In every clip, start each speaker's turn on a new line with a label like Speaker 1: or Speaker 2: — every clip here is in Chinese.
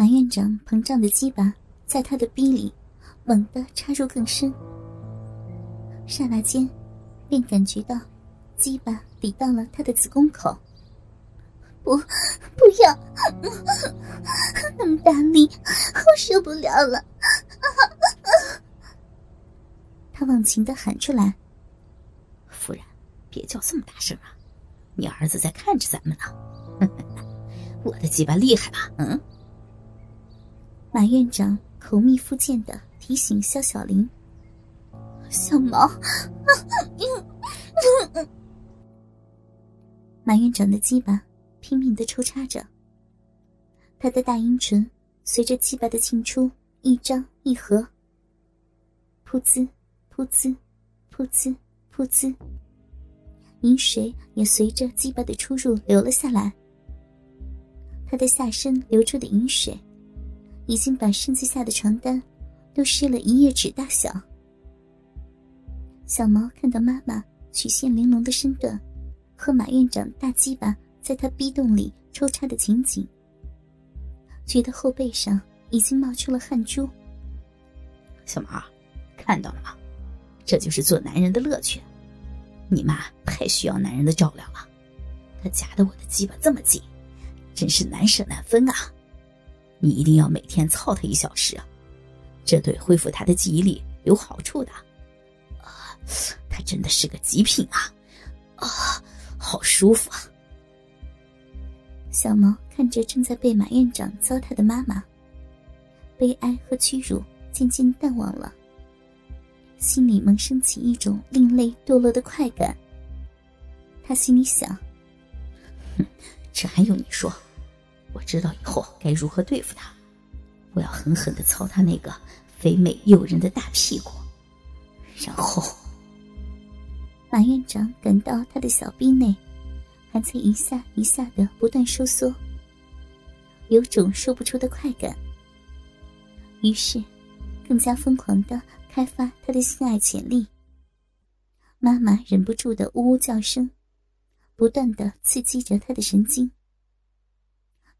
Speaker 1: 马院长膨胀的鸡巴在他的逼里猛地插入更深，刹那间，便感觉到鸡巴抵到了他的子宫口。不，不要，那么大力，我受不了了！他忘情的喊出来：“
Speaker 2: 夫人，别叫这么大声啊！你儿子在看着咱们呢。我的鸡巴厉害吧？嗯。”
Speaker 1: 马院长口蜜腹剑的提醒肖小玲：“小毛。”马院长的鸡巴。拼命的抽插着，他的大阴唇随着鸡巴的进出一张一合，噗滋噗滋噗滋噗滋，饮水也随着鸡巴的出入流了下来。他的下身流出的饮水，已经把身子下的床单都湿了一页纸大小。小毛看到妈妈曲线玲珑的身段，和马院长大鸡巴。在他逼洞里抽插的情景，觉得后背上已经冒出了汗珠。
Speaker 2: 小毛，看到了吗？这就是做男人的乐趣。你妈太需要男人的照料了，她夹的我的鸡巴这么紧，真是难舍难分啊！你一定要每天操他一小时啊，这对恢复他的记忆力有好处的。啊，她真的是个极品啊！啊，好舒服啊！
Speaker 1: 小毛看着正在被马院长糟蹋的妈妈，悲哀和屈辱渐渐淡忘了，心里萌生起一种另类堕落的快感。他心里想：“
Speaker 2: 哼，这还用你说？我知道以后该如何对付他。我要狠狠的操他那个肥美诱人的大屁股，然后……”
Speaker 1: 马院长感到他的小臂内。还在一下一下的不断收缩，有种说不出的快感。于是，更加疯狂的开发他的性爱潜力。妈妈忍不住的呜呜叫声，不断的刺激着他的神经。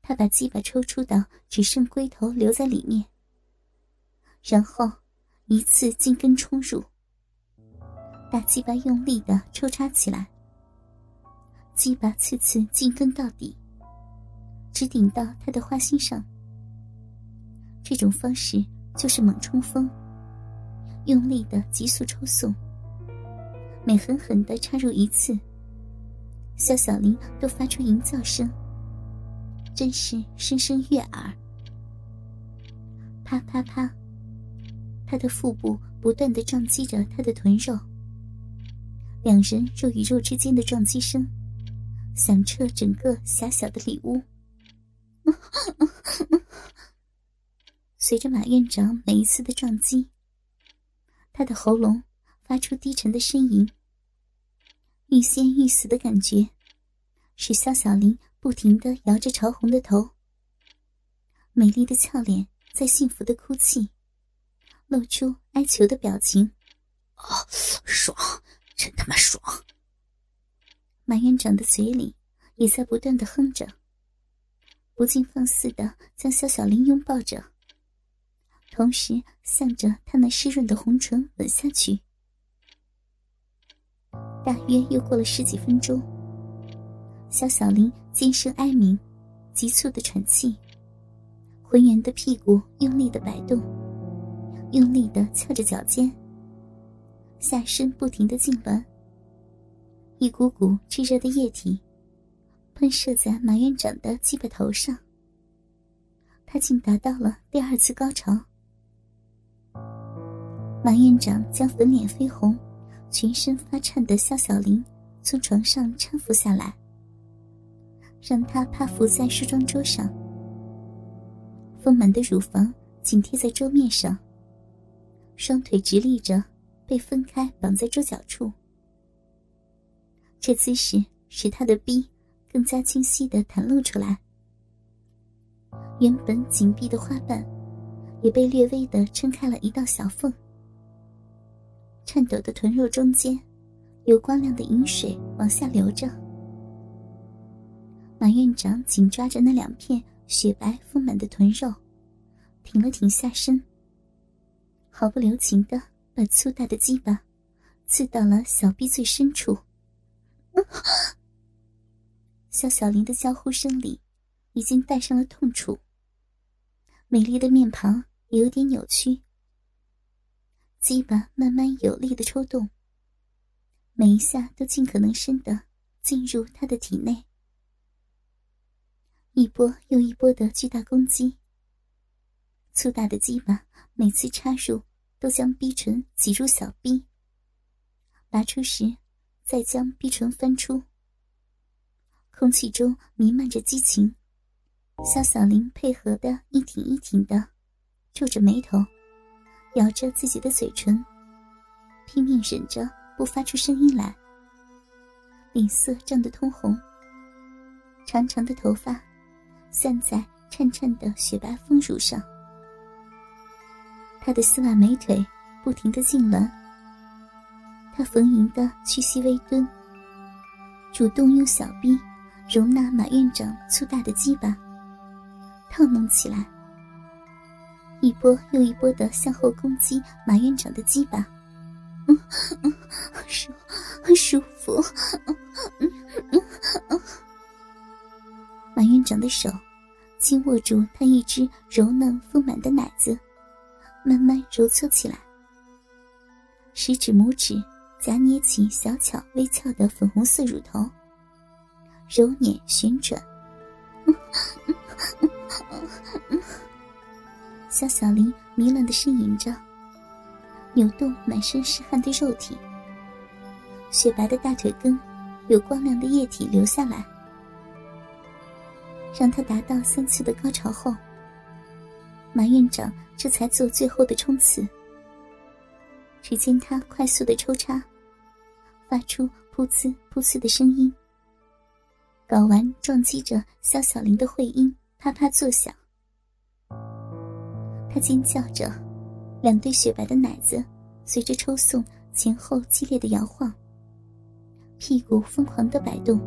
Speaker 1: 他把鸡巴抽出到只剩龟头留在里面，然后一次进根冲入，大鸡巴用力的抽插起来。鸡巴次次进根到底，直顶到他的花心上。这种方式就是猛冲锋，用力的急速抽送。每狠狠的插入一次，肖小林都发出淫叫声，真是声声悦耳。啪啪啪，他的腹部不断的撞击着他的臀肉，两人肉与肉之间的撞击声。响彻整个狭小的里屋。随着马院长每一次的撞击，他的喉咙发出低沉的呻吟。欲仙欲死的感觉，使肖小林不停的摇着潮红的头，美丽的俏脸在幸福的哭泣，露出哀求的表情。
Speaker 2: 哦，爽，真他妈爽！
Speaker 1: 马院长的嘴里也在不断的哼着，不禁放肆的将肖小玲拥抱着，同时向着她那湿润的红唇吻下去。大约又过了十几分钟，肖小玲尖声哀鸣，急促的喘气，浑圆的屁股用力的摆动，用力的翘着脚尖，下身不停的痉挛。一股股炙热的液体喷射在马院长的鸡巴头上，他竟达到了第二次高潮。马院长将粉脸绯红、全身发颤的肖小玲从床上搀扶下来，让她趴伏在梳妆桌上，丰满的乳房紧贴在桌面上，双腿直立着，被分开绑在桌角处。这姿势使他的臂更加清晰的袒露出来，原本紧闭的花瓣也被略微的撑开了一道小缝。颤抖的臀肉中间有光亮的饮水往下流着。马院长紧抓着那两片雪白丰满的臀肉，挺了挺下身，毫不留情的把粗大的鸡巴刺到了小臂最深处。肖小林的娇呼声里，已经带上了痛楚。美丽的面庞也有点扭曲，鸡巴慢慢有力的抽动，每一下都尽可能深的进入他的体内。一波又一波的巨大攻击，粗大的鸡巴每次插入都将逼唇挤入小逼，拔出时再将逼唇翻出。空气中弥漫着激情，肖小玲配合的一挺一挺的，皱着眉头，咬着自己的嘴唇，拼命忍着不发出声音来，脸色涨得通红。长长的头发散在颤颤的雪白丰乳上，她的丝袜美腿不停的痉挛，她丰盈的屈膝微蹲，主动用小臂。容纳马院长粗大的鸡巴，套弄起来，一波又一波的向后攻击马院长的鸡巴，嗯 嗯，舒很舒服，嗯 院长的手轻握住他一只柔嫩丰满的奶子，慢慢揉搓起来，食指、拇指夹捏起小巧微翘的粉红色乳头。揉捻旋转，肖小玲迷乱的呻吟着，扭动满身是汗的肉体。雪白的大腿根有光亮的液体流下来，让他达到三次的高潮后，马院长这才做最后的冲刺。只见他快速的抽插，发出噗呲噗呲的声音。睾丸撞击着肖小玲的会阴，啪啪作响。她尖叫着，两对雪白的奶子随着抽送前后激烈的摇晃，屁股疯狂的摆动。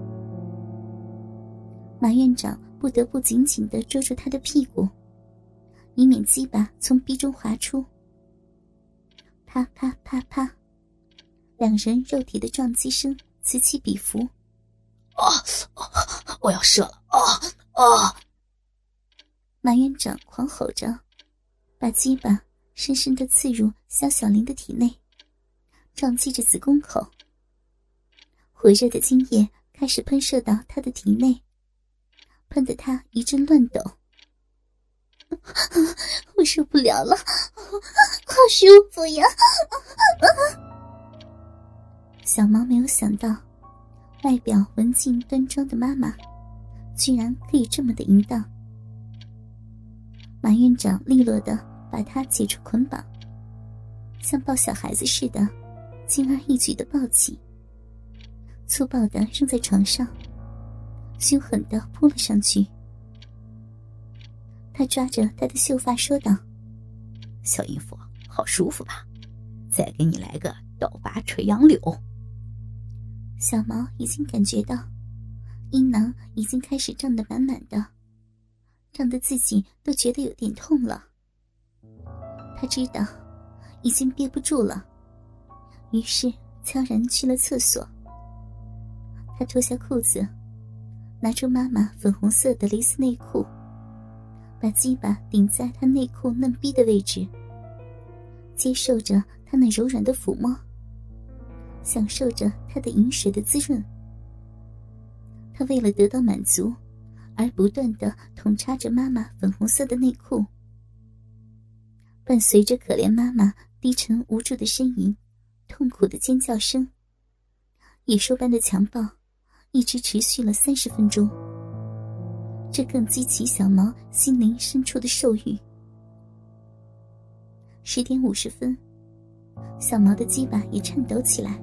Speaker 1: 马院长不得不紧紧的捉住他的屁股，以免鸡巴从逼中滑出。啪啪啪啪，两人肉体的撞击声此起彼伏。
Speaker 2: 啊！我要射了！啊啊！
Speaker 1: 马院长狂吼着，把鸡巴深深的刺入肖小玲的体内，撞击着子宫口。火热的精液开始喷射到他的体内，喷得他一阵乱抖。我受不了了，好舒服呀！小毛没有想到。外表文静端庄的妈妈，居然可以这么的淫荡。马院长利落的把她解除捆绑，像抱小孩子似的，轻而易举的抱起，粗暴的扔在床上，凶狠的扑了上去。他抓着她的秀发说道：“
Speaker 2: 小淫妇，好舒服吧？再给你来个倒拔垂杨柳。”
Speaker 1: 小毛已经感觉到，阴囊已经开始胀得满满的，胀得自己都觉得有点痛了。他知道，已经憋不住了，于是悄然去了厕所。他脱下裤子，拿出妈妈粉红色的蕾丝内裤，把鸡巴顶在她内裤嫩逼的位置，接受着她那柔软的抚摸。享受着他的饮水的滋润，他为了得到满足，而不断的捅插着妈妈粉红色的内裤，伴随着可怜妈妈低沉无助的呻吟、痛苦的尖叫声，野兽般的强暴一直持续了三十分钟。这更激起小毛心灵深处的兽欲。十点五十分，小毛的鸡巴也颤抖起来。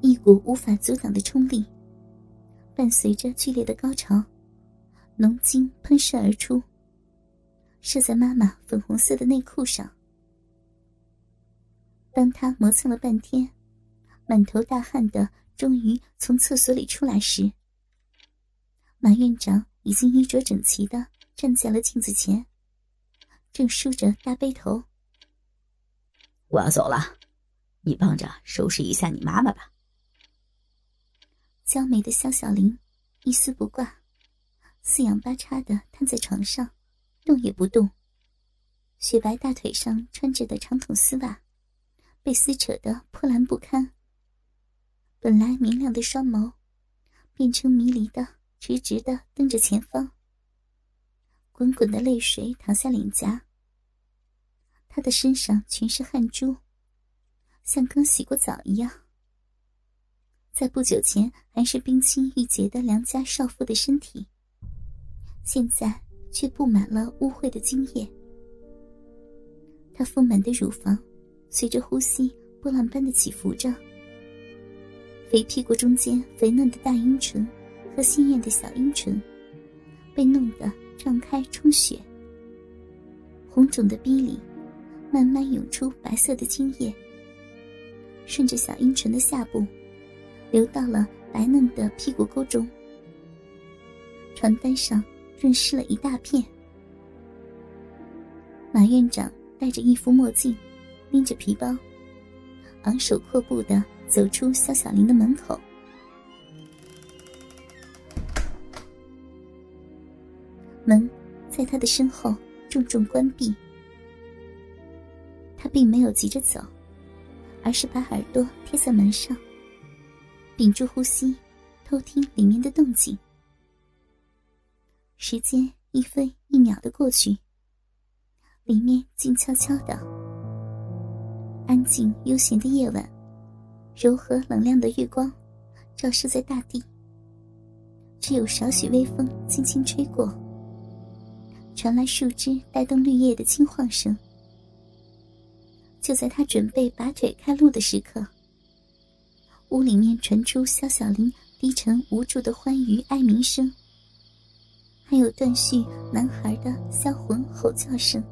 Speaker 1: 一股无法阻挡的冲力，伴随着剧烈的高潮，浓精喷射而出，射在妈妈粉红色的内裤上。当他磨蹭了半天，满头大汗的终于从厕所里出来时，马院长已经衣着整齐的站在了镜子前，正梳着大背头。
Speaker 2: 我要走了，你帮着收拾一下你妈妈吧。
Speaker 1: 娇美的肖小玲一丝不挂，四仰八叉的瘫在床上，动也不动。雪白大腿上穿着的长筒丝袜，被撕扯得破烂不堪。本来明亮的双眸，变成迷离的，直直的瞪着前方。滚滚的泪水淌下脸颊。他的身上全是汗珠，像刚洗过澡一样。在不久前还是冰清玉洁的良家少妇的身体，现在却布满了污秽的精液。她丰满的乳房随着呼吸波浪般的起伏着，肥屁股中间肥嫩的大阴唇和鲜艳的小阴唇被弄得胀开充血，红肿的逼里慢慢涌出白色的精液，顺着小阴唇的下部。流到了白嫩的屁股沟中，床单上润湿了一大片。马院长戴着一副墨镜，拎着皮包，昂首阔步的走出肖小玲的门口。门在他的身后重重关闭。他并没有急着走，而是把耳朵贴在门上。屏住呼吸，偷听里面的动静。时间一分一秒的过去，里面静悄悄的，安静悠闲的夜晚，柔和冷亮的月光照射在大地，只有少许微风轻轻吹过，传来树枝带动绿叶的轻晃声。就在他准备拔腿开路的时刻。屋里面传出肖小玲低沉无助的欢愉哀鸣声，还有断续男孩的销魂吼叫声。